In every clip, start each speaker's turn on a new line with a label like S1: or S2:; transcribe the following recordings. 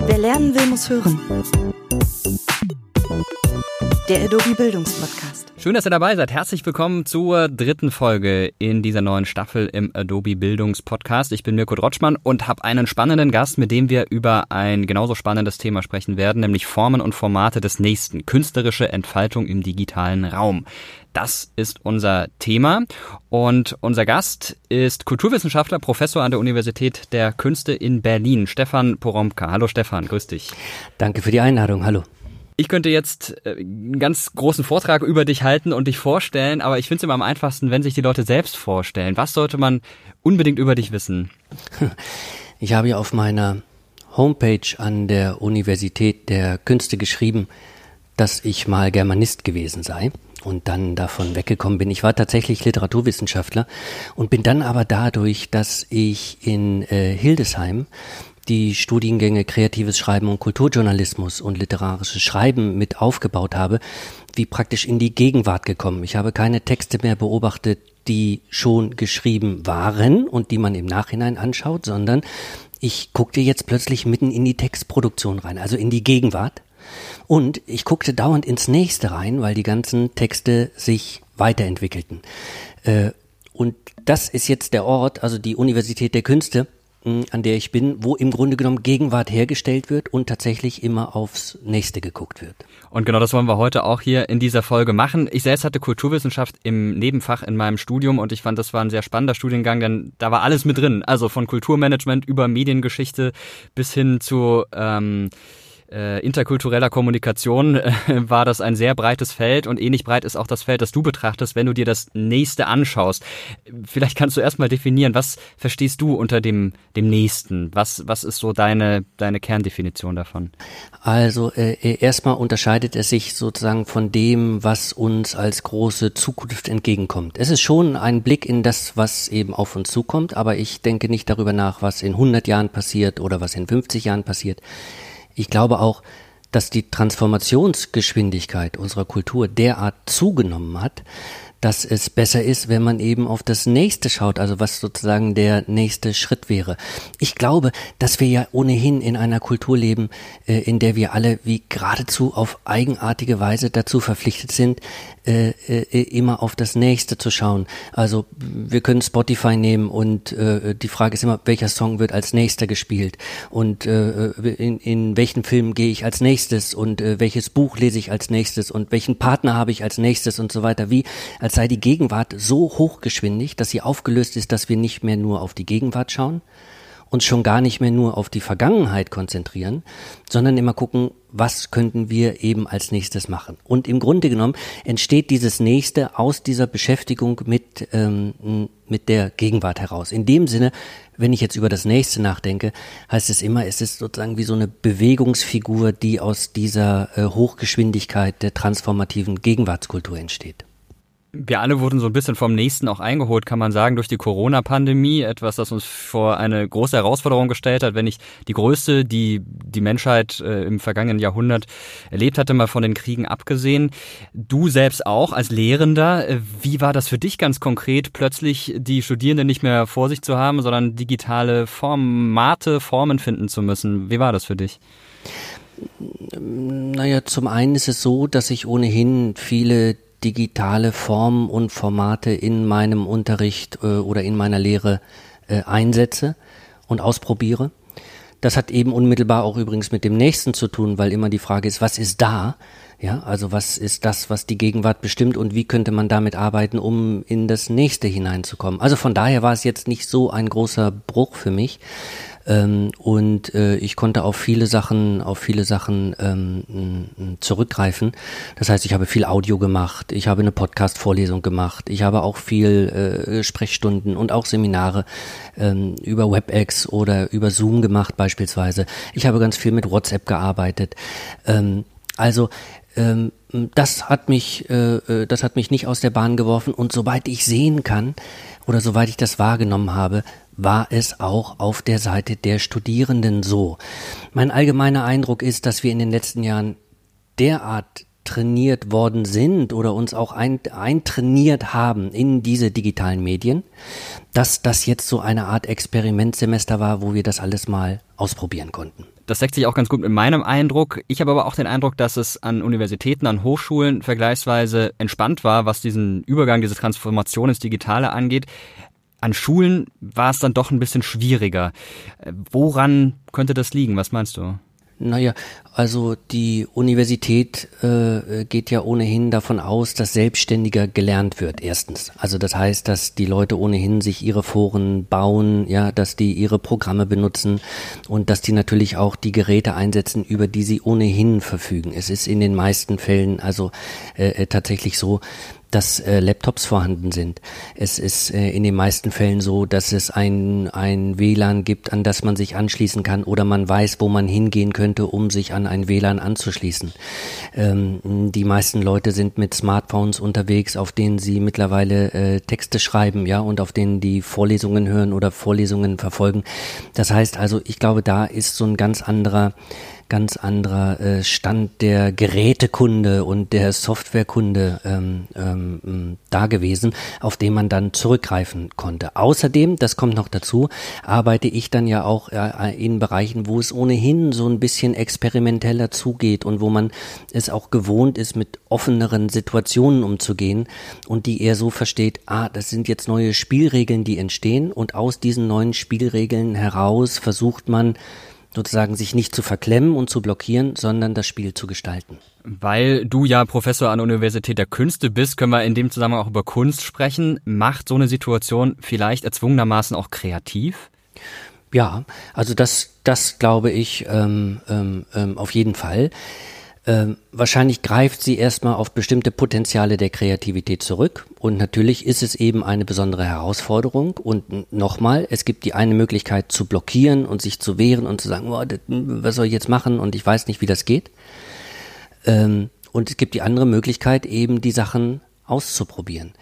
S1: Wer lernen will, muss hören. Der Adobe Bildungspodcast.
S2: Schön, dass ihr dabei seid. Herzlich willkommen zur dritten Folge in dieser neuen Staffel im Adobe Bildungspodcast. Ich bin Mirko Drotschmann und habe einen spannenden Gast, mit dem wir über ein genauso spannendes Thema sprechen werden, nämlich Formen und Formate des Nächsten, künstlerische Entfaltung im digitalen Raum. Das ist unser Thema und unser Gast ist Kulturwissenschaftler, Professor an der Universität der Künste in Berlin, Stefan Poromka. Hallo Stefan, grüß dich.
S3: Danke für die Einladung. Hallo.
S2: Ich könnte jetzt äh, einen ganz großen Vortrag über dich halten und dich vorstellen, aber ich finde es immer am einfachsten, wenn sich die Leute selbst vorstellen. Was sollte man unbedingt über dich wissen?
S3: Ich habe ja auf meiner Homepage an der Universität der Künste geschrieben, dass ich mal Germanist gewesen sei und dann davon weggekommen bin. Ich war tatsächlich Literaturwissenschaftler und bin dann aber dadurch, dass ich in äh, Hildesheim die Studiengänge Kreatives Schreiben und Kulturjournalismus und literarisches Schreiben mit aufgebaut habe, wie praktisch in die Gegenwart gekommen. Ich habe keine Texte mehr beobachtet, die schon geschrieben waren und die man im Nachhinein anschaut, sondern ich guckte jetzt plötzlich mitten in die Textproduktion rein, also in die Gegenwart. Und ich guckte dauernd ins nächste rein, weil die ganzen Texte sich weiterentwickelten. Äh, und das ist jetzt der Ort, also die Universität der Künste, an der ich bin, wo im Grunde genommen Gegenwart hergestellt wird und tatsächlich immer aufs Nächste geguckt wird.
S2: Und genau das wollen wir heute auch hier in dieser Folge machen. Ich selbst hatte Kulturwissenschaft im Nebenfach in meinem Studium und ich fand, das war ein sehr spannender Studiengang, denn da war alles mit drin. Also von Kulturmanagement über Mediengeschichte bis hin zu ähm, äh, interkultureller Kommunikation äh, war das ein sehr breites Feld und ähnlich breit ist auch das Feld, das du betrachtest, wenn du dir das nächste anschaust. Vielleicht kannst du erstmal definieren, was verstehst du unter dem, dem nächsten? Was, was ist so deine, deine Kerndefinition davon?
S3: Also äh, erstmal unterscheidet es sich sozusagen von dem, was uns als große Zukunft entgegenkommt. Es ist schon ein Blick in das, was eben auf uns zukommt, aber ich denke nicht darüber nach, was in 100 Jahren passiert oder was in 50 Jahren passiert ich glaube auch, dass die Transformationsgeschwindigkeit unserer Kultur derart zugenommen hat, dass es besser ist, wenn man eben auf das nächste schaut, also was sozusagen der nächste Schritt wäre. Ich glaube, dass wir ja ohnehin in einer Kultur leben, äh, in der wir alle wie geradezu auf eigenartige Weise dazu verpflichtet sind, äh, äh, immer auf das nächste zu schauen. Also wir können Spotify nehmen und die Frage ist immer, welcher Song wird als nächster gespielt und in, in welchen Film gehe ich als nächstes und welches Buch lese ich als nächstes und welchen Partner habe ich als nächstes und so weiter. Wie als sei die Gegenwart so hochgeschwindig, dass sie aufgelöst ist, dass wir nicht mehr nur auf die Gegenwart schauen, uns schon gar nicht mehr nur auf die Vergangenheit konzentrieren, sondern immer gucken, was könnten wir eben als nächstes machen. Und im Grunde genommen entsteht dieses Nächste aus dieser Beschäftigung mit, ähm, mit der Gegenwart heraus. In dem Sinne, wenn ich jetzt über das Nächste nachdenke, heißt es immer, es ist sozusagen wie so eine Bewegungsfigur, die aus dieser äh, Hochgeschwindigkeit der transformativen Gegenwartskultur entsteht
S2: wir alle wurden so ein bisschen vom nächsten auch eingeholt, kann man sagen, durch die Corona-Pandemie. Etwas, das uns vor eine große Herausforderung gestellt hat, wenn nicht die größte, die die Menschheit äh, im vergangenen Jahrhundert erlebt hatte, mal von den Kriegen abgesehen. Du selbst auch als Lehrender, äh, wie war das für dich ganz konkret, plötzlich die Studierenden nicht mehr vor sich zu haben, sondern digitale Formate, Formen finden zu müssen? Wie war das für dich?
S3: Naja, zum einen ist es so, dass ich ohnehin viele digitale Formen und Formate in meinem Unterricht äh, oder in meiner Lehre äh, einsetze und ausprobiere. Das hat eben unmittelbar auch übrigens mit dem nächsten zu tun, weil immer die Frage ist, was ist da? Ja, also was ist das, was die Gegenwart bestimmt und wie könnte man damit arbeiten, um in das nächste hineinzukommen? Also von daher war es jetzt nicht so ein großer Bruch für mich. Ähm, und äh, ich konnte auf viele Sachen, auf viele Sachen ähm, zurückgreifen. Das heißt, ich habe viel Audio gemacht, ich habe eine Podcast-Vorlesung gemacht, ich habe auch viel äh, Sprechstunden und auch Seminare ähm, über WebEx oder über Zoom gemacht beispielsweise. Ich habe ganz viel mit WhatsApp gearbeitet. Ähm, also ähm, das hat mich, äh, äh, das hat mich nicht aus der Bahn geworfen. Und soweit ich sehen kann oder soweit ich das wahrgenommen habe, war es auch auf der Seite der Studierenden so. Mein allgemeiner Eindruck ist, dass wir in den letzten Jahren derart trainiert worden sind oder uns auch ein, eintrainiert haben in diese digitalen Medien, dass das jetzt so eine Art Experimentsemester war, wo wir das alles mal ausprobieren konnten.
S2: Das deckt sich auch ganz gut mit meinem Eindruck. Ich habe aber auch den Eindruck, dass es an Universitäten, an Hochschulen vergleichsweise entspannt war, was diesen Übergang, diese Transformation ins Digitale angeht. An Schulen war es dann doch ein bisschen schwieriger. Woran könnte das liegen? Was meinst du?
S3: Naja, also die Universität äh, geht ja ohnehin davon aus, dass selbstständiger gelernt wird, erstens. Also das heißt, dass die Leute ohnehin sich ihre Foren bauen, ja, dass die ihre Programme benutzen und dass die natürlich auch die Geräte einsetzen, über die sie ohnehin verfügen. Es ist in den meisten Fällen also äh, äh tatsächlich so, dass äh, Laptops vorhanden sind. Es ist äh, in den meisten Fällen so, dass es ein, ein WLAN gibt, an das man sich anschließen kann oder man weiß, wo man hingehen könnte, um sich an ein WLAN anzuschließen. Ähm, die meisten Leute sind mit Smartphones unterwegs, auf denen sie mittlerweile äh, Texte schreiben, ja, und auf denen die Vorlesungen hören oder Vorlesungen verfolgen. Das heißt also, ich glaube, da ist so ein ganz anderer ganz anderer äh, Stand der Gerätekunde und der Softwarekunde ähm, ähm, da gewesen, auf den man dann zurückgreifen konnte. Außerdem, das kommt noch dazu, arbeite ich dann ja auch äh, in Bereichen, wo es ohnehin so ein bisschen experimenteller zugeht und wo man es auch gewohnt ist, mit offeneren Situationen umzugehen und die eher so versteht, ah, das sind jetzt neue Spielregeln, die entstehen und aus diesen neuen Spielregeln heraus versucht man, sozusagen sich nicht zu verklemmen und zu blockieren, sondern das Spiel zu gestalten.
S2: Weil du ja Professor an der Universität der Künste bist, können wir in dem Zusammenhang auch über Kunst sprechen. Macht so eine Situation vielleicht erzwungenermaßen auch kreativ?
S3: Ja, also das, das glaube ich ähm, ähm, ähm auf jeden Fall. Ähm, wahrscheinlich greift sie erstmal auf bestimmte Potenziale der Kreativität zurück. Und natürlich ist es eben eine besondere Herausforderung. Und nochmal, es gibt die eine Möglichkeit zu blockieren und sich zu wehren und zu sagen, oh, das, was soll ich jetzt machen und ich weiß nicht, wie das geht. Ähm, und es gibt die andere Möglichkeit, eben die Sachen auszuprobieren.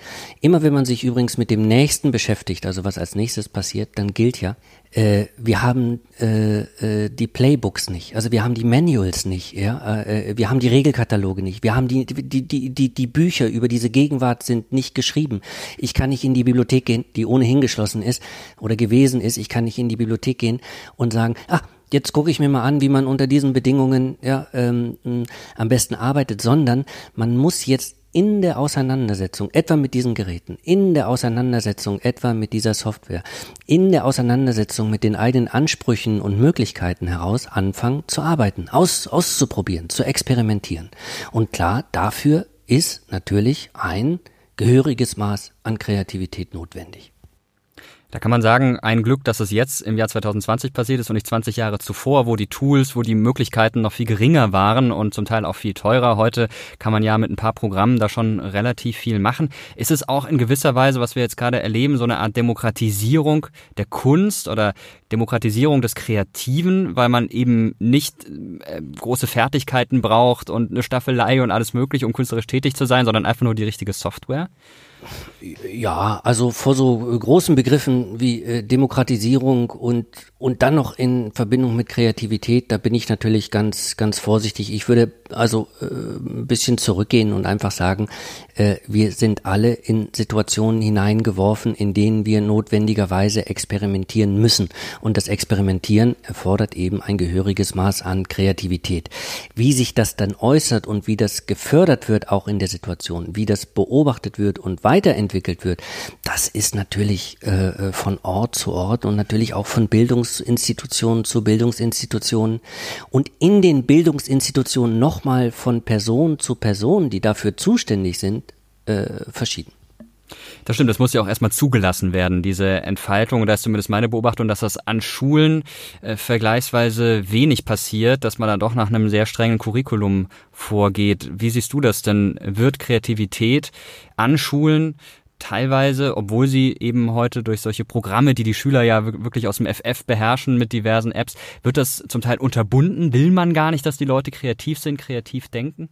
S3: Immer wenn man sich übrigens mit dem Nächsten beschäftigt, also was als nächstes passiert, dann gilt ja, äh, wir haben äh, äh, die Playbooks nicht, also wir haben die Manuals nicht, ja, äh, wir haben die Regelkataloge nicht, wir haben die, die, die, die, die Bücher über diese Gegenwart sind nicht geschrieben. Ich kann nicht in die Bibliothek gehen, die ohnehin geschlossen ist oder gewesen ist, ich kann nicht in die Bibliothek gehen und sagen, ah, jetzt gucke ich mir mal an, wie man unter diesen Bedingungen ja, ähm, am besten arbeitet, sondern man muss jetzt in der Auseinandersetzung etwa mit diesen Geräten, in der Auseinandersetzung etwa mit dieser Software, in der Auseinandersetzung mit den eigenen Ansprüchen und Möglichkeiten heraus anfangen zu arbeiten, aus, auszuprobieren, zu experimentieren. Und klar, dafür ist natürlich ein gehöriges Maß an Kreativität notwendig.
S2: Da kann man sagen, ein Glück, dass es jetzt im Jahr 2020 passiert ist und nicht 20 Jahre zuvor, wo die Tools, wo die Möglichkeiten noch viel geringer waren und zum Teil auch viel teurer. Heute kann man ja mit ein paar Programmen da schon relativ viel machen. Ist es auch in gewisser Weise, was wir jetzt gerade erleben, so eine Art Demokratisierung der Kunst oder Demokratisierung des Kreativen, weil man eben nicht äh, große Fertigkeiten braucht und eine Staffelei und alles mögliche, um künstlerisch tätig zu sein, sondern einfach nur die richtige Software?
S3: Ja, also vor so großen Begriffen wie äh, Demokratisierung und und dann noch in Verbindung mit Kreativität, da bin ich natürlich ganz ganz vorsichtig. Ich würde also äh, ein bisschen zurückgehen und einfach sagen, äh, wir sind alle in Situationen hineingeworfen, in denen wir notwendigerweise experimentieren müssen und das Experimentieren erfordert eben ein gehöriges Maß an Kreativität. Wie sich das dann äußert und wie das gefördert wird auch in der Situation, wie das beobachtet wird und weiterentwickelt wird, das ist natürlich äh, äh, von Ort zu Ort und natürlich auch von Bildungsinstitutionen zu Bildungsinstitutionen und in den Bildungsinstitutionen nochmal von Person zu Person, die dafür zuständig sind, äh, verschieden.
S2: Das stimmt, das muss ja auch erstmal zugelassen werden, diese Entfaltung. Da ist zumindest meine Beobachtung, dass das an Schulen äh, vergleichsweise wenig passiert, dass man dann doch nach einem sehr strengen Curriculum vorgeht. Wie siehst du das denn? Wird Kreativität an Schulen teilweise, obwohl sie eben heute durch solche Programme, die die Schüler ja wirklich aus dem FF beherrschen mit diversen Apps, wird das zum Teil unterbunden? Will man gar nicht, dass die Leute kreativ sind, kreativ denken?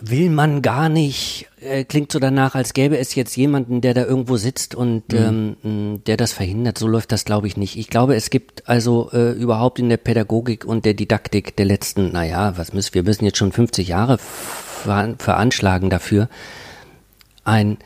S3: Will man gar nicht, äh, klingt so danach, als gäbe es jetzt jemanden, der da irgendwo sitzt und mhm. ähm, der das verhindert. So läuft das, glaube ich, nicht. Ich glaube, es gibt also äh, überhaupt in der Pädagogik und der Didaktik der letzten, naja, was müssen wir müssen jetzt schon 50 Jahre veranschlagen dafür, ein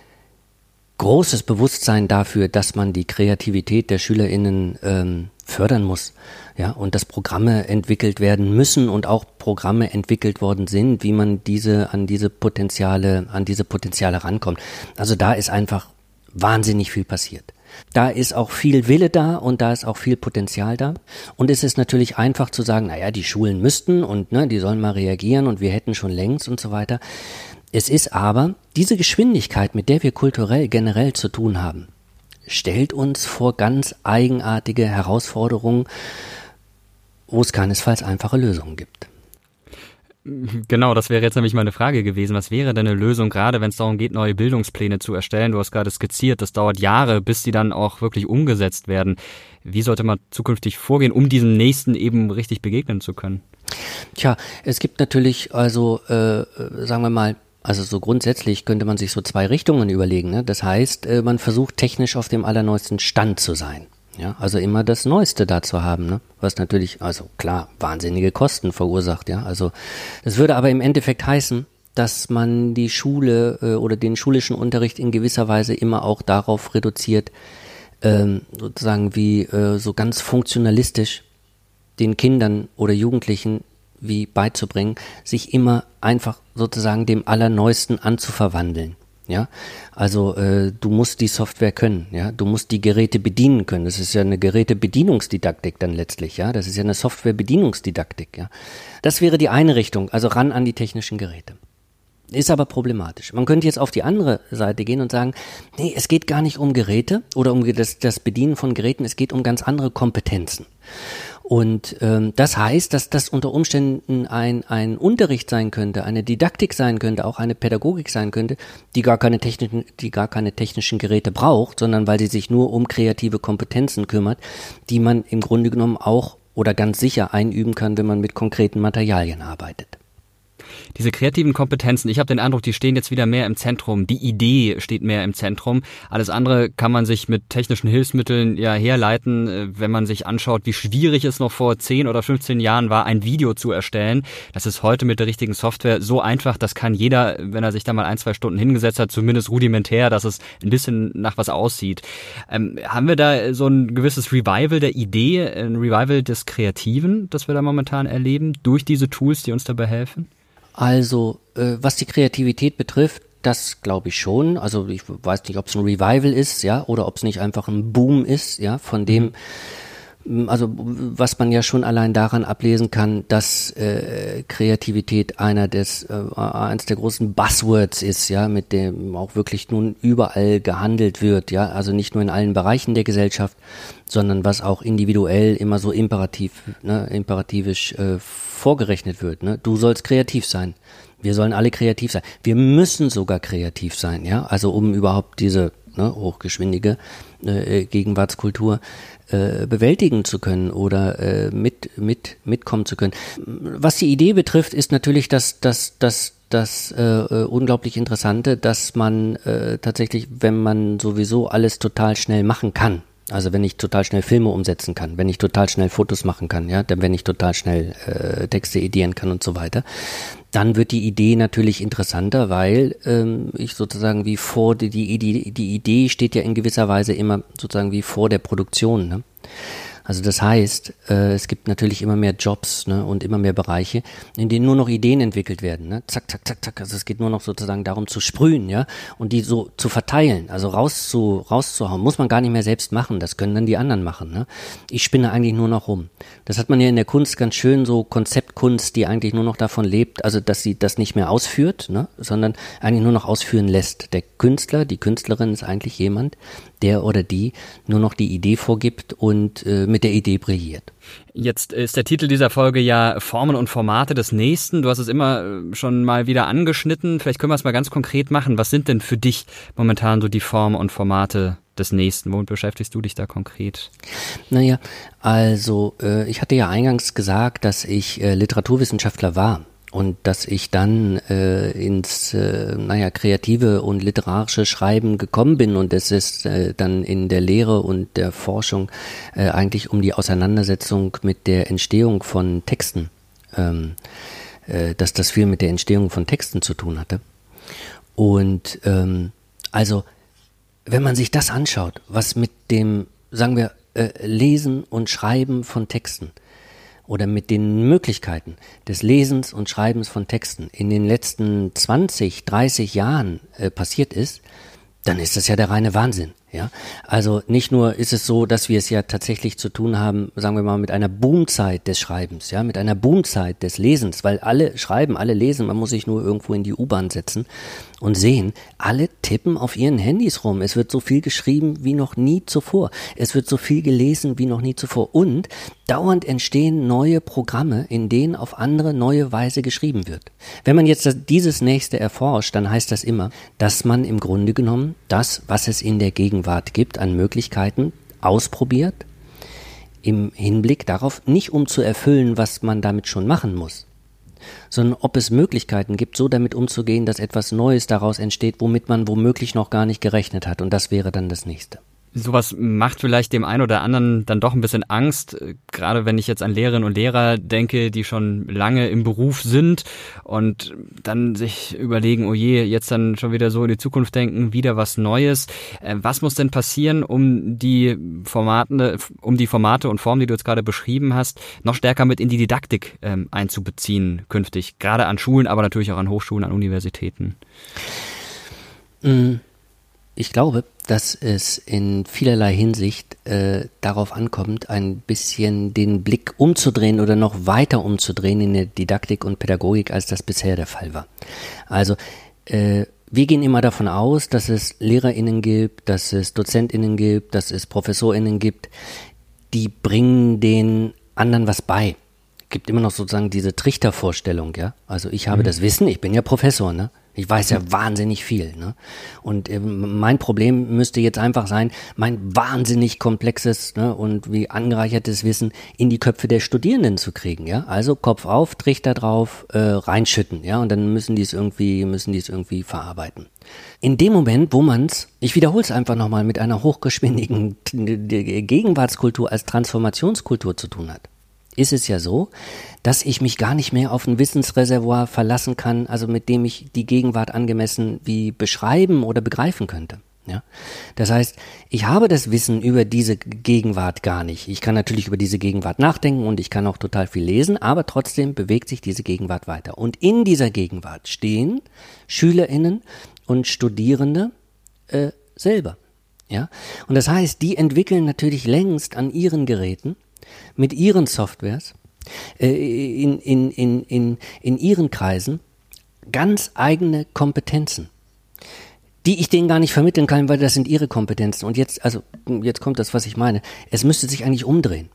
S3: großes Bewusstsein dafür, dass man die Kreativität der SchülerInnen ähm, fördern muss. Ja, und dass Programme entwickelt werden müssen und auch Programme entwickelt worden sind, wie man diese an diese Potenziale, an diese Potenziale rankommt. Also da ist einfach wahnsinnig viel passiert. Da ist auch viel Wille da und da ist auch viel Potenzial da. Und es ist natürlich einfach zu sagen, naja, die Schulen müssten und ne, die sollen mal reagieren und wir hätten schon längst und so weiter. Es ist aber diese Geschwindigkeit, mit der wir kulturell generell zu tun haben, stellt uns vor ganz eigenartige Herausforderungen, wo es keinesfalls einfache Lösungen gibt.
S2: Genau, das wäre jetzt nämlich meine Frage gewesen. Was wäre denn eine Lösung, gerade wenn es darum geht, neue Bildungspläne zu erstellen? Du hast gerade skizziert, das dauert Jahre, bis die dann auch wirklich umgesetzt werden. Wie sollte man zukünftig vorgehen, um diesem Nächsten eben richtig begegnen zu können?
S3: Tja, es gibt natürlich also, äh, sagen wir mal, also so grundsätzlich könnte man sich so zwei Richtungen überlegen. Ne? Das heißt, äh, man versucht technisch auf dem allerneuesten Stand zu sein. Ja, also immer das Neueste da zu haben, ne? was natürlich, also klar, wahnsinnige Kosten verursacht. Ja, also das würde aber im Endeffekt heißen, dass man die Schule äh, oder den schulischen Unterricht in gewisser Weise immer auch darauf reduziert, ähm, sozusagen wie äh, so ganz funktionalistisch den Kindern oder Jugendlichen wie beizubringen, sich immer einfach sozusagen dem Allerneuesten anzuverwandeln. Ja, also äh, du musst die Software können, ja, du musst die Geräte bedienen können. Das ist ja eine Gerätebedienungsdidaktik dann letztlich, ja. Das ist ja eine Softwarebedienungsdidaktik, ja. Das wäre die eine Richtung, also ran an die technischen Geräte. Ist aber problematisch. Man könnte jetzt auf die andere Seite gehen und sagen, nee, es geht gar nicht um Geräte oder um das, das Bedienen von Geräten, es geht um ganz andere Kompetenzen. Und ähm, das heißt, dass das unter Umständen ein, ein Unterricht sein könnte, eine Didaktik sein könnte, auch eine Pädagogik sein könnte, die gar keine technischen, die gar keine technischen Geräte braucht, sondern weil sie sich nur um kreative Kompetenzen kümmert, die man im Grunde genommen auch oder ganz sicher einüben kann, wenn man mit konkreten Materialien arbeitet
S2: diese kreativen Kompetenzen, ich habe den Eindruck, die stehen jetzt wieder mehr im Zentrum. Die Idee steht mehr im Zentrum. Alles andere kann man sich mit technischen Hilfsmitteln ja herleiten, äh, wenn man sich anschaut, wie schwierig es noch vor 10 oder 15 Jahren war, ein Video zu erstellen. Das ist heute mit der richtigen Software so einfach, das kann jeder, wenn er sich da mal ein, zwei Stunden hingesetzt hat, zumindest rudimentär, dass es ein bisschen nach was aussieht. Ähm, haben wir da so ein gewisses Revival der Idee, ein Revival des Kreativen, das wir da momentan erleben, durch diese Tools, die uns dabei helfen?
S3: Also, äh, was die Kreativität betrifft, das glaube ich schon. Also ich weiß nicht, ob es ein Revival ist, ja, oder ob es nicht einfach ein Boom ist, ja, von dem, mhm also was man ja schon allein daran ablesen kann, dass äh, Kreativität einer des äh, eines der großen Buzzwords ist, ja, mit dem auch wirklich nun überall gehandelt wird, ja, also nicht nur in allen Bereichen der Gesellschaft, sondern was auch individuell immer so imperativ, ne, imperativisch äh, vorgerechnet wird. Ne? Du sollst kreativ sein. Wir sollen alle kreativ sein. Wir müssen sogar kreativ sein, ja, also um überhaupt diese ne, hochgeschwindige äh, Gegenwartskultur äh, bewältigen zu können oder äh, mit, mit, mitkommen zu können. Was die Idee betrifft, ist natürlich das, das, das, das äh, äh, unglaublich Interessante, dass man äh, tatsächlich, wenn man sowieso alles total schnell machen kann, also wenn ich total schnell Filme umsetzen kann, wenn ich total schnell Fotos machen kann, ja, dann wenn ich total schnell äh, Texte edieren kann und so weiter, dann wird die Idee natürlich interessanter, weil ähm, ich sozusagen wie vor die, die, die Idee steht ja in gewisser Weise immer sozusagen wie vor der Produktion. Ne? Also das heißt, äh, es gibt natürlich immer mehr Jobs ne, und immer mehr Bereiche, in denen nur noch Ideen entwickelt werden. Ne? Zack, zack, zack, zack. Also es geht nur noch sozusagen darum zu sprühen, ja, und die so zu verteilen, also rauszu, rauszuhauen. Muss man gar nicht mehr selbst machen. Das können dann die anderen machen. Ne? Ich spinne eigentlich nur noch rum. Das hat man ja in der Kunst ganz schön, so Konzeptkunst, die eigentlich nur noch davon lebt, also dass sie das nicht mehr ausführt, ne, sondern eigentlich nur noch ausführen lässt. Der Künstler, die Künstlerin ist eigentlich jemand, der oder die nur noch die Idee vorgibt und äh, mit der Idee brilliert.
S2: Jetzt ist der Titel dieser Folge ja Formen und Formate des Nächsten. Du hast es immer äh, schon mal wieder angeschnitten. Vielleicht können wir es mal ganz konkret machen. Was sind denn für dich momentan so die Formen und Formate des Nächsten? Womit beschäftigst du dich da konkret?
S3: Naja, also äh, ich hatte ja eingangs gesagt, dass ich äh, Literaturwissenschaftler war und dass ich dann äh, ins äh, naja kreative und literarische Schreiben gekommen bin und es ist äh, dann in der Lehre und der Forschung äh, eigentlich um die Auseinandersetzung mit der Entstehung von Texten ähm, äh, dass das viel mit der Entstehung von Texten zu tun hatte. Und ähm, also, wenn man sich das anschaut, was mit dem, sagen wir, äh, Lesen und Schreiben von Texten oder mit den Möglichkeiten des Lesens und Schreibens von Texten in den letzten 20, 30 Jahren äh, passiert ist, dann ist das ja der reine Wahnsinn. Ja, also nicht nur ist es so, dass wir es ja tatsächlich zu tun haben, sagen wir mal, mit einer Boomzeit des Schreibens, ja, mit einer Boomzeit des Lesens, weil alle schreiben, alle lesen, man muss sich nur irgendwo in die U-Bahn setzen und sehen, alle tippen auf ihren Handys rum. Es wird so viel geschrieben wie noch nie zuvor. Es wird so viel gelesen wie noch nie zuvor. Und dauernd entstehen neue Programme, in denen auf andere neue Weise geschrieben wird. Wenn man jetzt dieses nächste erforscht, dann heißt das immer, dass man im Grunde genommen das, was es in der Gegend Gegenwart gibt an Möglichkeiten, ausprobiert, im Hinblick darauf, nicht um zu erfüllen, was man damit schon machen muss, sondern ob es Möglichkeiten gibt, so damit umzugehen, dass etwas Neues daraus entsteht, womit man womöglich noch gar nicht gerechnet hat. Und das wäre dann das nächste.
S2: Sowas macht vielleicht dem einen oder anderen dann doch ein bisschen Angst, gerade wenn ich jetzt an Lehrerinnen und Lehrer denke, die schon lange im Beruf sind und dann sich überlegen, oh je, jetzt dann schon wieder so in die Zukunft denken, wieder was Neues. Äh, was muss denn passieren, um die Formate, um die Formate und Formen, die du jetzt gerade beschrieben hast, noch stärker mit in die Didaktik ähm, einzubeziehen künftig, gerade an Schulen, aber natürlich auch an Hochschulen, an Universitäten?
S3: Mhm. Ich glaube, dass es in vielerlei Hinsicht äh, darauf ankommt, ein bisschen den Blick umzudrehen oder noch weiter umzudrehen in der Didaktik und Pädagogik, als das bisher der Fall war. Also äh, wir gehen immer davon aus, dass es LehrerInnen gibt, dass es DozentInnen gibt, dass es ProfessorInnen gibt, die bringen den anderen was bei. Gibt immer noch sozusagen diese Trichtervorstellung, ja. Also ich habe mhm. das Wissen, ich bin ja Professor, ne? Ich weiß ja wahnsinnig viel. Ne? Und äh, mein Problem müsste jetzt einfach sein, mein wahnsinnig komplexes ne, und wie angereichertes Wissen in die Köpfe der Studierenden zu kriegen. Ja? Also Kopf auf, Trichter drauf, äh, reinschütten. Ja? Und dann müssen die es irgendwie, müssen die es irgendwie verarbeiten. In dem Moment, wo man es, ich wiederhole es einfach nochmal, mit einer hochgeschwindigen Gegenwartskultur als Transformationskultur zu tun hat ist es ja so, dass ich mich gar nicht mehr auf ein Wissensreservoir verlassen kann, also mit dem ich die Gegenwart angemessen wie beschreiben oder begreifen könnte. Ja? Das heißt, ich habe das Wissen über diese Gegenwart gar nicht. Ich kann natürlich über diese Gegenwart nachdenken und ich kann auch total viel lesen, aber trotzdem bewegt sich diese Gegenwart weiter. Und in dieser Gegenwart stehen SchülerInnen und Studierende äh, selber. Ja? Und das heißt, die entwickeln natürlich längst an ihren Geräten mit ihren Softwares, äh, in, in, in, in, in ihren Kreisen ganz eigene Kompetenzen, die ich denen gar nicht vermitteln kann, weil das sind ihre Kompetenzen. Und jetzt, also, jetzt kommt das, was ich meine. Es müsste sich eigentlich umdrehen.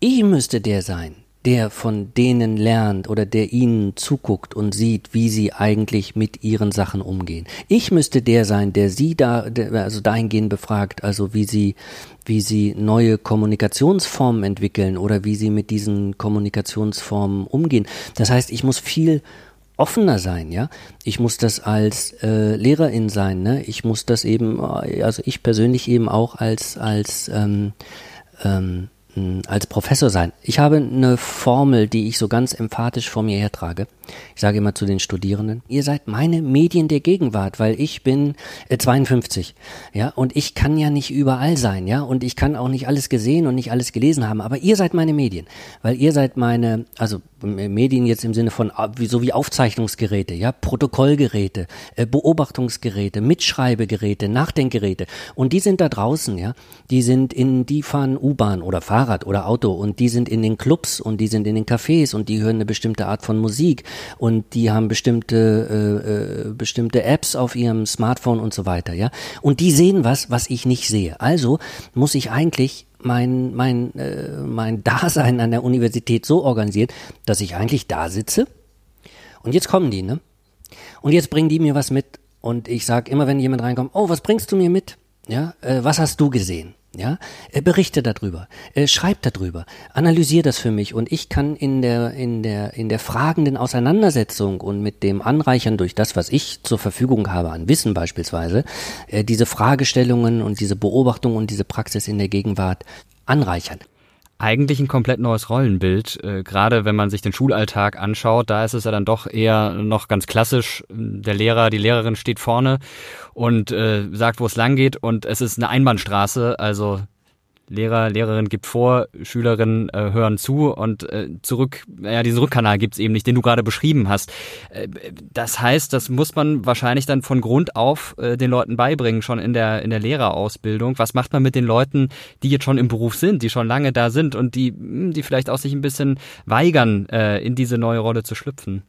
S3: Ich müsste der sein, der von denen lernt oder der ihnen zuguckt und sieht, wie sie eigentlich mit ihren Sachen umgehen. Ich müsste der sein, der sie da, also dahingehend befragt, also wie sie, wie sie neue Kommunikationsformen entwickeln oder wie sie mit diesen Kommunikationsformen umgehen. Das heißt, ich muss viel offener sein, ja. Ich muss das als äh, Lehrerin sein, ne. Ich muss das eben, also ich persönlich eben auch als als ähm, ähm, als Professor sein. Ich habe eine Formel, die ich so ganz emphatisch vor mir hertrage. Ich sage immer zu den Studierenden, ihr seid meine Medien der Gegenwart, weil ich bin äh, 52, ja, und ich kann ja nicht überall sein, ja, und ich kann auch nicht alles gesehen und nicht alles gelesen haben, aber ihr seid meine Medien, weil ihr seid meine, also Medien jetzt im Sinne von so wie Aufzeichnungsgeräte, ja, Protokollgeräte, äh, Beobachtungsgeräte, Mitschreibegeräte, Nachdenkgeräte. Und die sind da draußen, ja, die sind in, die fahren U-Bahn oder Fahrrad oder Auto und die sind in den Clubs und die sind in den Cafés und die hören eine bestimmte Art von Musik und die haben bestimmte äh, äh, bestimmte Apps auf ihrem Smartphone und so weiter, ja. Und die sehen was, was ich nicht sehe. Also muss ich eigentlich mein mein äh, mein Dasein an der Universität so organisiert, dass ich eigentlich da sitze. Und jetzt kommen die, ne? Und jetzt bringen die mir was mit und ich sag immer, wenn jemand reinkommt, oh, was bringst du mir mit? Ja, äh, was hast du gesehen? Ja, äh, berichte darüber, äh, schreib darüber, analysier das für mich und ich kann in der in der in der fragenden Auseinandersetzung und mit dem Anreichern durch das, was ich zur Verfügung habe an Wissen beispielsweise, äh, diese Fragestellungen und diese Beobachtung und diese Praxis in der Gegenwart anreichern.
S2: Eigentlich ein komplett neues Rollenbild. Äh, Gerade wenn man sich den Schulalltag anschaut, da ist es ja dann doch eher noch ganz klassisch. Der Lehrer, die Lehrerin steht vorne und äh, sagt, wo es lang geht und es ist eine Einbahnstraße. Also Lehrer, Lehrerin gibt vor, Schülerinnen äh, hören zu und äh, zurück, ja, diesen Rückkanal gibt's eben nicht, den du gerade beschrieben hast. Äh, das heißt, das muss man wahrscheinlich dann von Grund auf äh, den Leuten beibringen, schon in der, in der Lehrerausbildung. Was macht man mit den Leuten, die jetzt schon im Beruf sind, die schon lange da sind und die, hm, die vielleicht auch sich ein bisschen weigern, äh, in diese neue Rolle zu schlüpfen?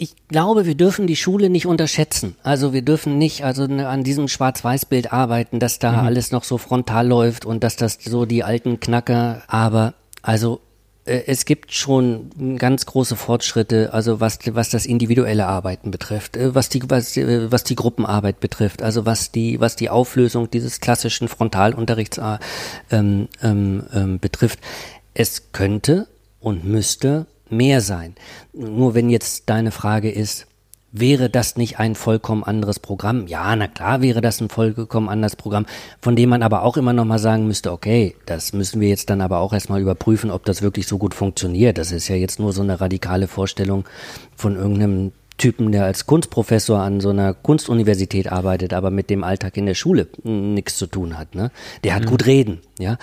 S3: Ich glaube, wir dürfen die Schule nicht unterschätzen. Also wir dürfen nicht also ne, an diesem Schwarz-Weiß-Bild arbeiten, dass da mhm. alles noch so frontal läuft und dass das so die alten Knacker. Aber also äh, es gibt schon ganz große Fortschritte, also was, was das individuelle Arbeiten betrifft, äh, was die, was, äh, was die Gruppenarbeit betrifft, also was die, was die Auflösung dieses klassischen Frontalunterrichts äh, ähm, ähm, ähm, betrifft. Es könnte und müsste mehr sein. Nur wenn jetzt deine Frage ist, wäre das nicht ein vollkommen anderes Programm? Ja, na klar wäre das ein vollkommen anderes Programm, von dem man aber auch immer noch mal sagen müsste, okay, das müssen wir jetzt dann aber auch erstmal überprüfen, ob das wirklich so gut funktioniert. Das ist ja jetzt nur so eine radikale Vorstellung von irgendeinem Typen, der als Kunstprofessor an so einer Kunstuniversität arbeitet, aber mit dem Alltag in der Schule nichts zu tun hat. Ne? Der hat mhm. gut reden, ja.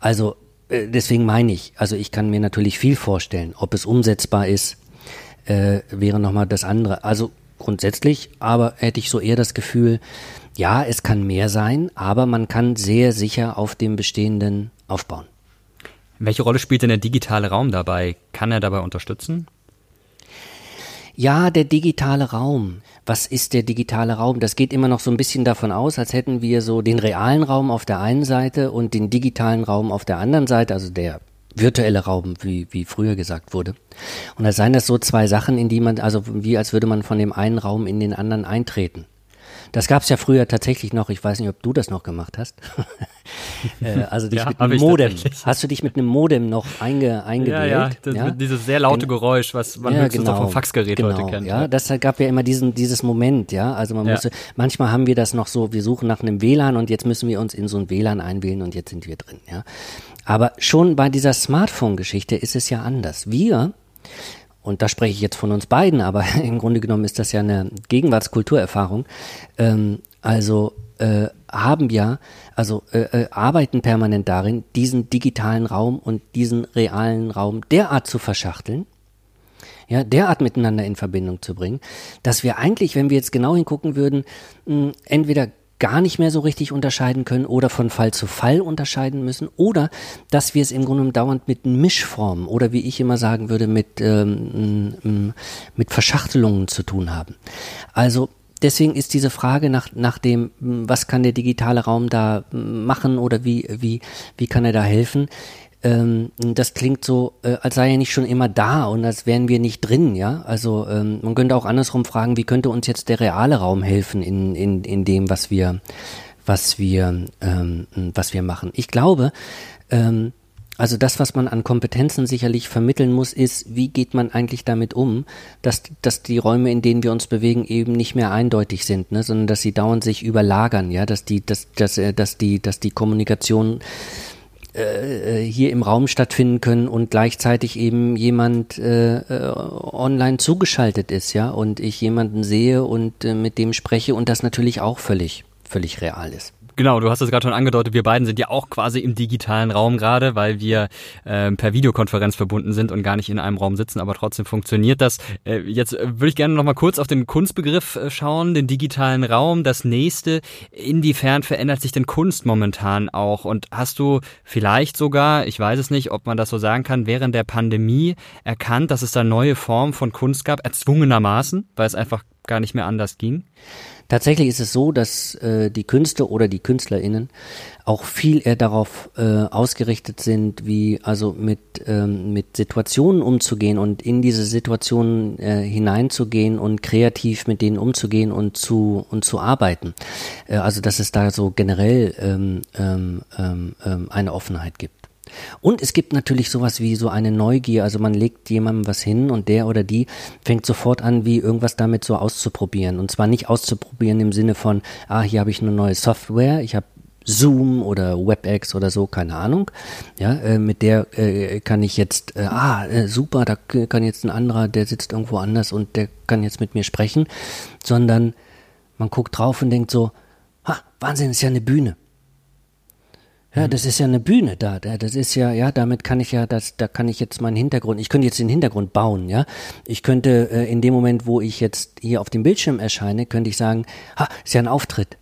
S3: Also deswegen meine ich, also ich kann mir natürlich viel vorstellen, ob es umsetzbar ist, äh, wäre nochmal das andere. Also grundsätzlich, aber hätte ich so eher das Gefühl, ja, es kann mehr sein, aber man kann sehr sicher auf dem Bestehenden aufbauen.
S2: Welche Rolle spielt denn der digitale Raum dabei? Kann er dabei unterstützen?
S3: Ja, der digitale Raum. Was ist der digitale Raum? Das geht immer noch so ein bisschen davon aus, als hätten wir so den realen Raum auf der einen Seite und den digitalen Raum auf der anderen Seite, also der virtuelle Raum, wie, wie früher gesagt wurde. Und da seien das so zwei Sachen, in die man, also wie als würde man von dem einen Raum in den anderen eintreten. Das gab es ja früher tatsächlich noch. Ich weiß nicht, ob du das noch gemacht hast. äh, also dich ja, mit einem Modem. Hast du dich mit einem Modem noch einge, eingewählt? Ja, ja,
S2: das, ja? dieses sehr laute Geräusch, was man ja, höchstens genau, vom Faxgerät genau, heute kennt.
S3: Ja, das gab ja immer diesen, dieses Moment, ja. Also man musste, manchmal haben wir das noch so, wir suchen nach einem WLAN und jetzt müssen wir uns in so ein WLAN einwählen und jetzt sind wir drin, ja. Aber schon bei dieser Smartphone-Geschichte ist es ja anders. Wir und da spreche ich jetzt von uns beiden, aber im Grunde genommen ist das ja eine Gegenwartskulturerfahrung, ähm, also äh, haben ja, also äh, äh, arbeiten permanent darin, diesen digitalen Raum und diesen realen Raum derart zu verschachteln, ja, derart miteinander in Verbindung zu bringen, dass wir eigentlich, wenn wir jetzt genau hingucken würden, mh, entweder gar nicht mehr so richtig unterscheiden können oder von Fall zu Fall unterscheiden müssen oder dass wir es im Grunde dauernd mit Mischformen oder wie ich immer sagen würde, mit, ähm, mit Verschachtelungen zu tun haben. Also deswegen ist diese Frage nach, nach dem, was kann der digitale Raum da machen oder wie, wie, wie kann er da helfen, ähm, das klingt so, äh, als sei er nicht schon immer da und als wären wir nicht drin, ja. Also ähm, man könnte auch andersrum fragen, wie könnte uns jetzt der reale Raum helfen in, in, in dem, was wir, was wir, ähm, was wir machen. Ich glaube, ähm, also das, was man an Kompetenzen sicherlich vermitteln muss, ist, wie geht man eigentlich damit um, dass, dass die Räume, in denen wir uns bewegen, eben nicht mehr eindeutig sind, ne, sondern dass sie dauernd sich überlagern, ja, dass die, dass, dass, äh, dass die, dass die Kommunikation äh, hier im Raum stattfinden können und gleichzeitig eben jemand äh, äh, online zugeschaltet ist, ja, und ich jemanden sehe und äh, mit dem spreche und das natürlich auch völlig, völlig real ist.
S2: Genau, du hast es gerade schon angedeutet, wir beiden sind ja auch quasi im digitalen Raum gerade, weil wir äh, per Videokonferenz verbunden sind und gar nicht in einem Raum sitzen, aber trotzdem funktioniert das. Äh, jetzt äh, würde ich gerne noch mal kurz auf den Kunstbegriff äh, schauen, den digitalen Raum, das nächste. Inwiefern verändert sich denn Kunst momentan auch? Und hast du vielleicht sogar, ich weiß es nicht, ob man das so sagen kann, während der Pandemie erkannt, dass es da neue Formen von Kunst gab, erzwungenermaßen, weil es einfach gar nicht mehr anders ging?
S3: Tatsächlich ist es so, dass äh, die Künste oder die KünstlerInnen auch viel eher darauf äh, ausgerichtet sind, wie also mit, ähm, mit Situationen umzugehen und in diese Situationen äh, hineinzugehen und kreativ mit denen umzugehen und zu und zu arbeiten. Äh, also dass es da so generell ähm, ähm, ähm, ähm eine Offenheit gibt. Und es gibt natürlich sowas wie so eine Neugier. Also man legt jemandem was hin und der oder die fängt sofort an, wie irgendwas damit so auszuprobieren. Und zwar nicht auszuprobieren im Sinne von, ah, hier habe ich eine neue Software, ich habe Zoom oder WebEx oder so, keine Ahnung. Ja, äh, mit der äh, kann ich jetzt, äh, ah, äh, super, da kann jetzt ein anderer, der sitzt irgendwo anders und der kann jetzt mit mir sprechen, sondern man guckt drauf und denkt so, ha, Wahnsinn, ist ja eine Bühne. Ja, das ist ja eine Bühne da. Das ist ja, ja, damit kann ich ja, das, da kann ich jetzt meinen Hintergrund, ich könnte jetzt den Hintergrund bauen, ja. Ich könnte äh, in dem Moment, wo ich jetzt hier auf dem Bildschirm erscheine, könnte ich sagen, ha, ist ja ein Auftritt.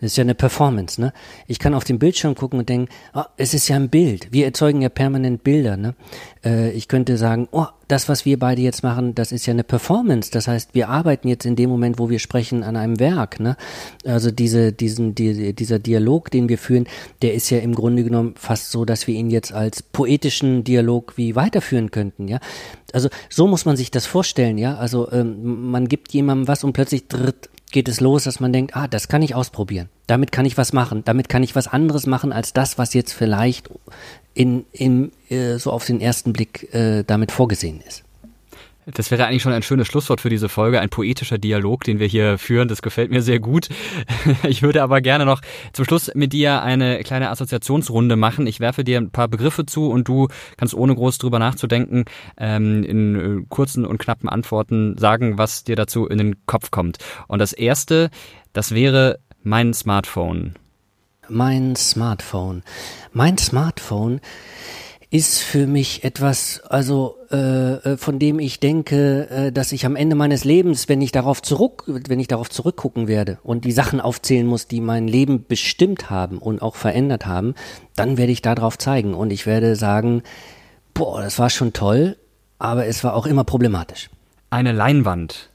S3: Das ist ja eine Performance, ne? Ich kann auf den Bildschirm gucken und denken, oh, es ist ja ein Bild. Wir erzeugen ja permanent Bilder, ne? Äh, ich könnte sagen, oh, das, was wir beide jetzt machen, das ist ja eine Performance. Das heißt, wir arbeiten jetzt in dem Moment, wo wir sprechen, an einem Werk, ne? Also diese, diesen, die, dieser Dialog, den wir führen, der ist ja im Grunde genommen fast so, dass wir ihn jetzt als poetischen Dialog wie weiterführen könnten, ja? Also so muss man sich das vorstellen, ja? Also ähm, man gibt jemandem was und plötzlich dritt geht es los, dass man denkt, ah, das kann ich ausprobieren. Damit kann ich was machen. Damit kann ich was anderes machen als das, was jetzt vielleicht in, in äh, so auf den ersten Blick äh, damit vorgesehen ist.
S2: Das wäre eigentlich schon ein schönes Schlusswort für diese Folge, ein poetischer Dialog, den wir hier führen. Das gefällt mir sehr gut. Ich würde aber gerne noch zum Schluss mit dir eine kleine Assoziationsrunde machen. Ich werfe dir ein paar Begriffe zu und du kannst ohne groß drüber nachzudenken ähm, in äh, kurzen und knappen Antworten sagen, was dir dazu in den Kopf kommt. Und das erste, das wäre mein Smartphone.
S3: Mein Smartphone. Mein Smartphone ist für mich etwas, also äh, äh, von dem ich denke, äh, dass ich am Ende meines Lebens, wenn ich darauf zurück, wenn ich darauf zurückgucken werde und die Sachen aufzählen muss, die mein Leben bestimmt haben und auch verändert haben, dann werde ich darauf zeigen und ich werde sagen, boah, das war schon toll, aber es war auch immer problematisch.
S2: Eine Leinwand.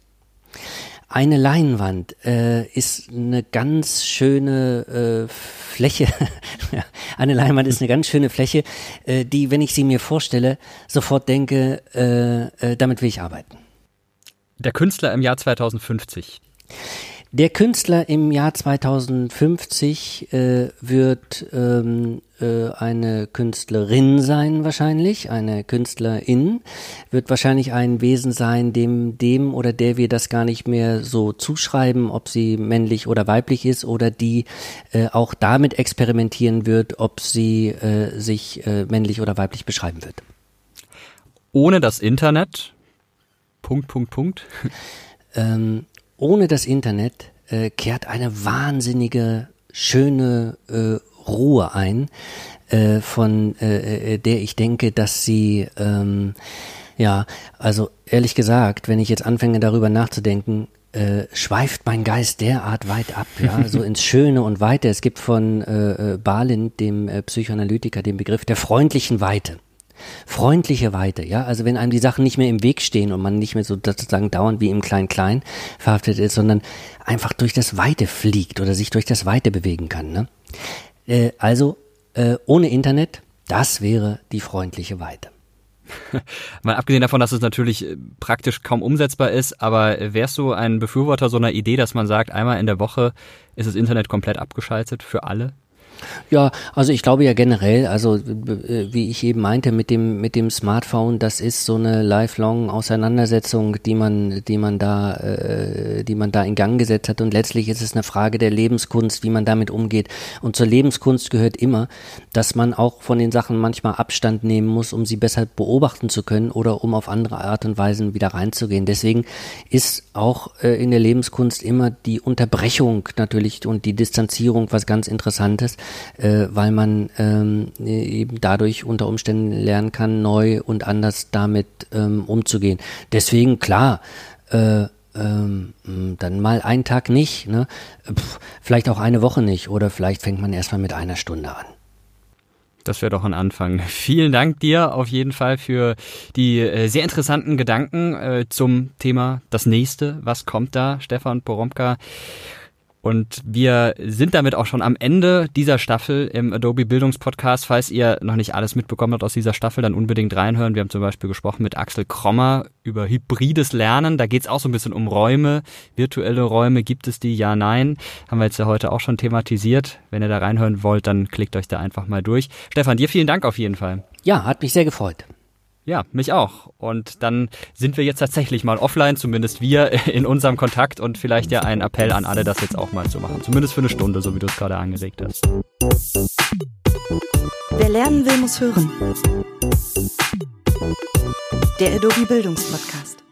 S3: Eine Leinwand äh, ist eine ganz schöne äh, Fläche. eine Leinwand ist eine ganz schöne Fläche, äh, die, wenn ich sie mir vorstelle, sofort denke, äh, äh, damit will ich arbeiten.
S2: Der Künstler im Jahr 2050.
S3: Der Künstler im Jahr 2050 äh, wird ähm, äh, eine Künstlerin sein wahrscheinlich, eine Künstlerin wird wahrscheinlich ein Wesen sein, dem dem oder der wir das gar nicht mehr so zuschreiben, ob sie männlich oder weiblich ist oder die äh, auch damit experimentieren wird, ob sie äh, sich äh, männlich oder weiblich beschreiben wird.
S2: Ohne das Internet. Punkt, Punkt, Punkt.
S3: Ähm, ohne das Internet äh, kehrt eine wahnsinnige, schöne äh, Ruhe ein, äh, von äh, äh, der ich denke, dass sie, ähm, ja, also ehrlich gesagt, wenn ich jetzt anfange darüber nachzudenken, äh, schweift mein Geist derart weit ab, ja, so ins Schöne und Weite. Es gibt von äh, äh Balin, dem äh, Psychoanalytiker, den Begriff der freundlichen Weite freundliche Weite, ja, also wenn einem die Sachen nicht mehr im Weg stehen und man nicht mehr so sozusagen dauernd wie im Klein-Klein verhaftet ist, sondern einfach durch das Weite fliegt oder sich durch das Weite bewegen kann, ne? Äh, also äh, ohne Internet, das wäre die freundliche Weite.
S2: Mal abgesehen davon, dass es natürlich äh, praktisch kaum umsetzbar ist, aber wärst du ein Befürworter so einer Idee, dass man sagt, einmal in der Woche ist das Internet komplett abgeschaltet für alle?
S3: Ja, also ich glaube ja generell, also äh, wie ich eben meinte mit dem mit dem Smartphone, das ist so eine lifelong Auseinandersetzung, die man die man da äh, die man da in Gang gesetzt hat. Und letztlich ist es eine Frage der Lebenskunst, wie man damit umgeht. Und zur Lebenskunst gehört immer, dass man auch von den Sachen manchmal Abstand nehmen muss, um sie besser beobachten zu können oder um auf andere Art und Weise wieder reinzugehen. Deswegen ist auch äh, in der Lebenskunst immer die Unterbrechung natürlich und die Distanzierung was ganz Interessantes äh, weil man ähm, eben dadurch unter Umständen lernen kann, neu und anders damit ähm, umzugehen. Deswegen klar, äh, ähm, dann mal einen Tag nicht, ne? Pff, vielleicht auch eine Woche nicht oder vielleicht fängt man erstmal mit einer Stunde an.
S2: Das wäre doch ein Anfang. Vielen Dank dir auf jeden Fall für die äh, sehr interessanten Gedanken äh, zum Thema das nächste. Was kommt da, Stefan Poromka? Und wir sind damit auch schon am Ende dieser Staffel im Adobe Bildungspodcast. Falls ihr noch nicht alles mitbekommen habt aus dieser Staffel, dann unbedingt reinhören. Wir haben zum Beispiel gesprochen mit Axel Krommer über hybrides Lernen. Da geht es auch so ein bisschen um Räume. Virtuelle Räume, gibt es die? Ja, nein. Haben wir jetzt ja heute auch schon thematisiert. Wenn ihr da reinhören wollt, dann klickt euch da einfach mal durch. Stefan, dir vielen Dank auf jeden Fall.
S3: Ja, hat mich sehr gefreut.
S2: Ja, mich auch. Und dann sind wir jetzt tatsächlich mal offline, zumindest wir in unserem Kontakt und vielleicht ja ein Appell an alle, das jetzt auch mal zu machen. Zumindest für eine Stunde, so wie du es gerade angeregt hast.
S1: Wer lernen will, muss hören. Der Adobe Bildungspodcast.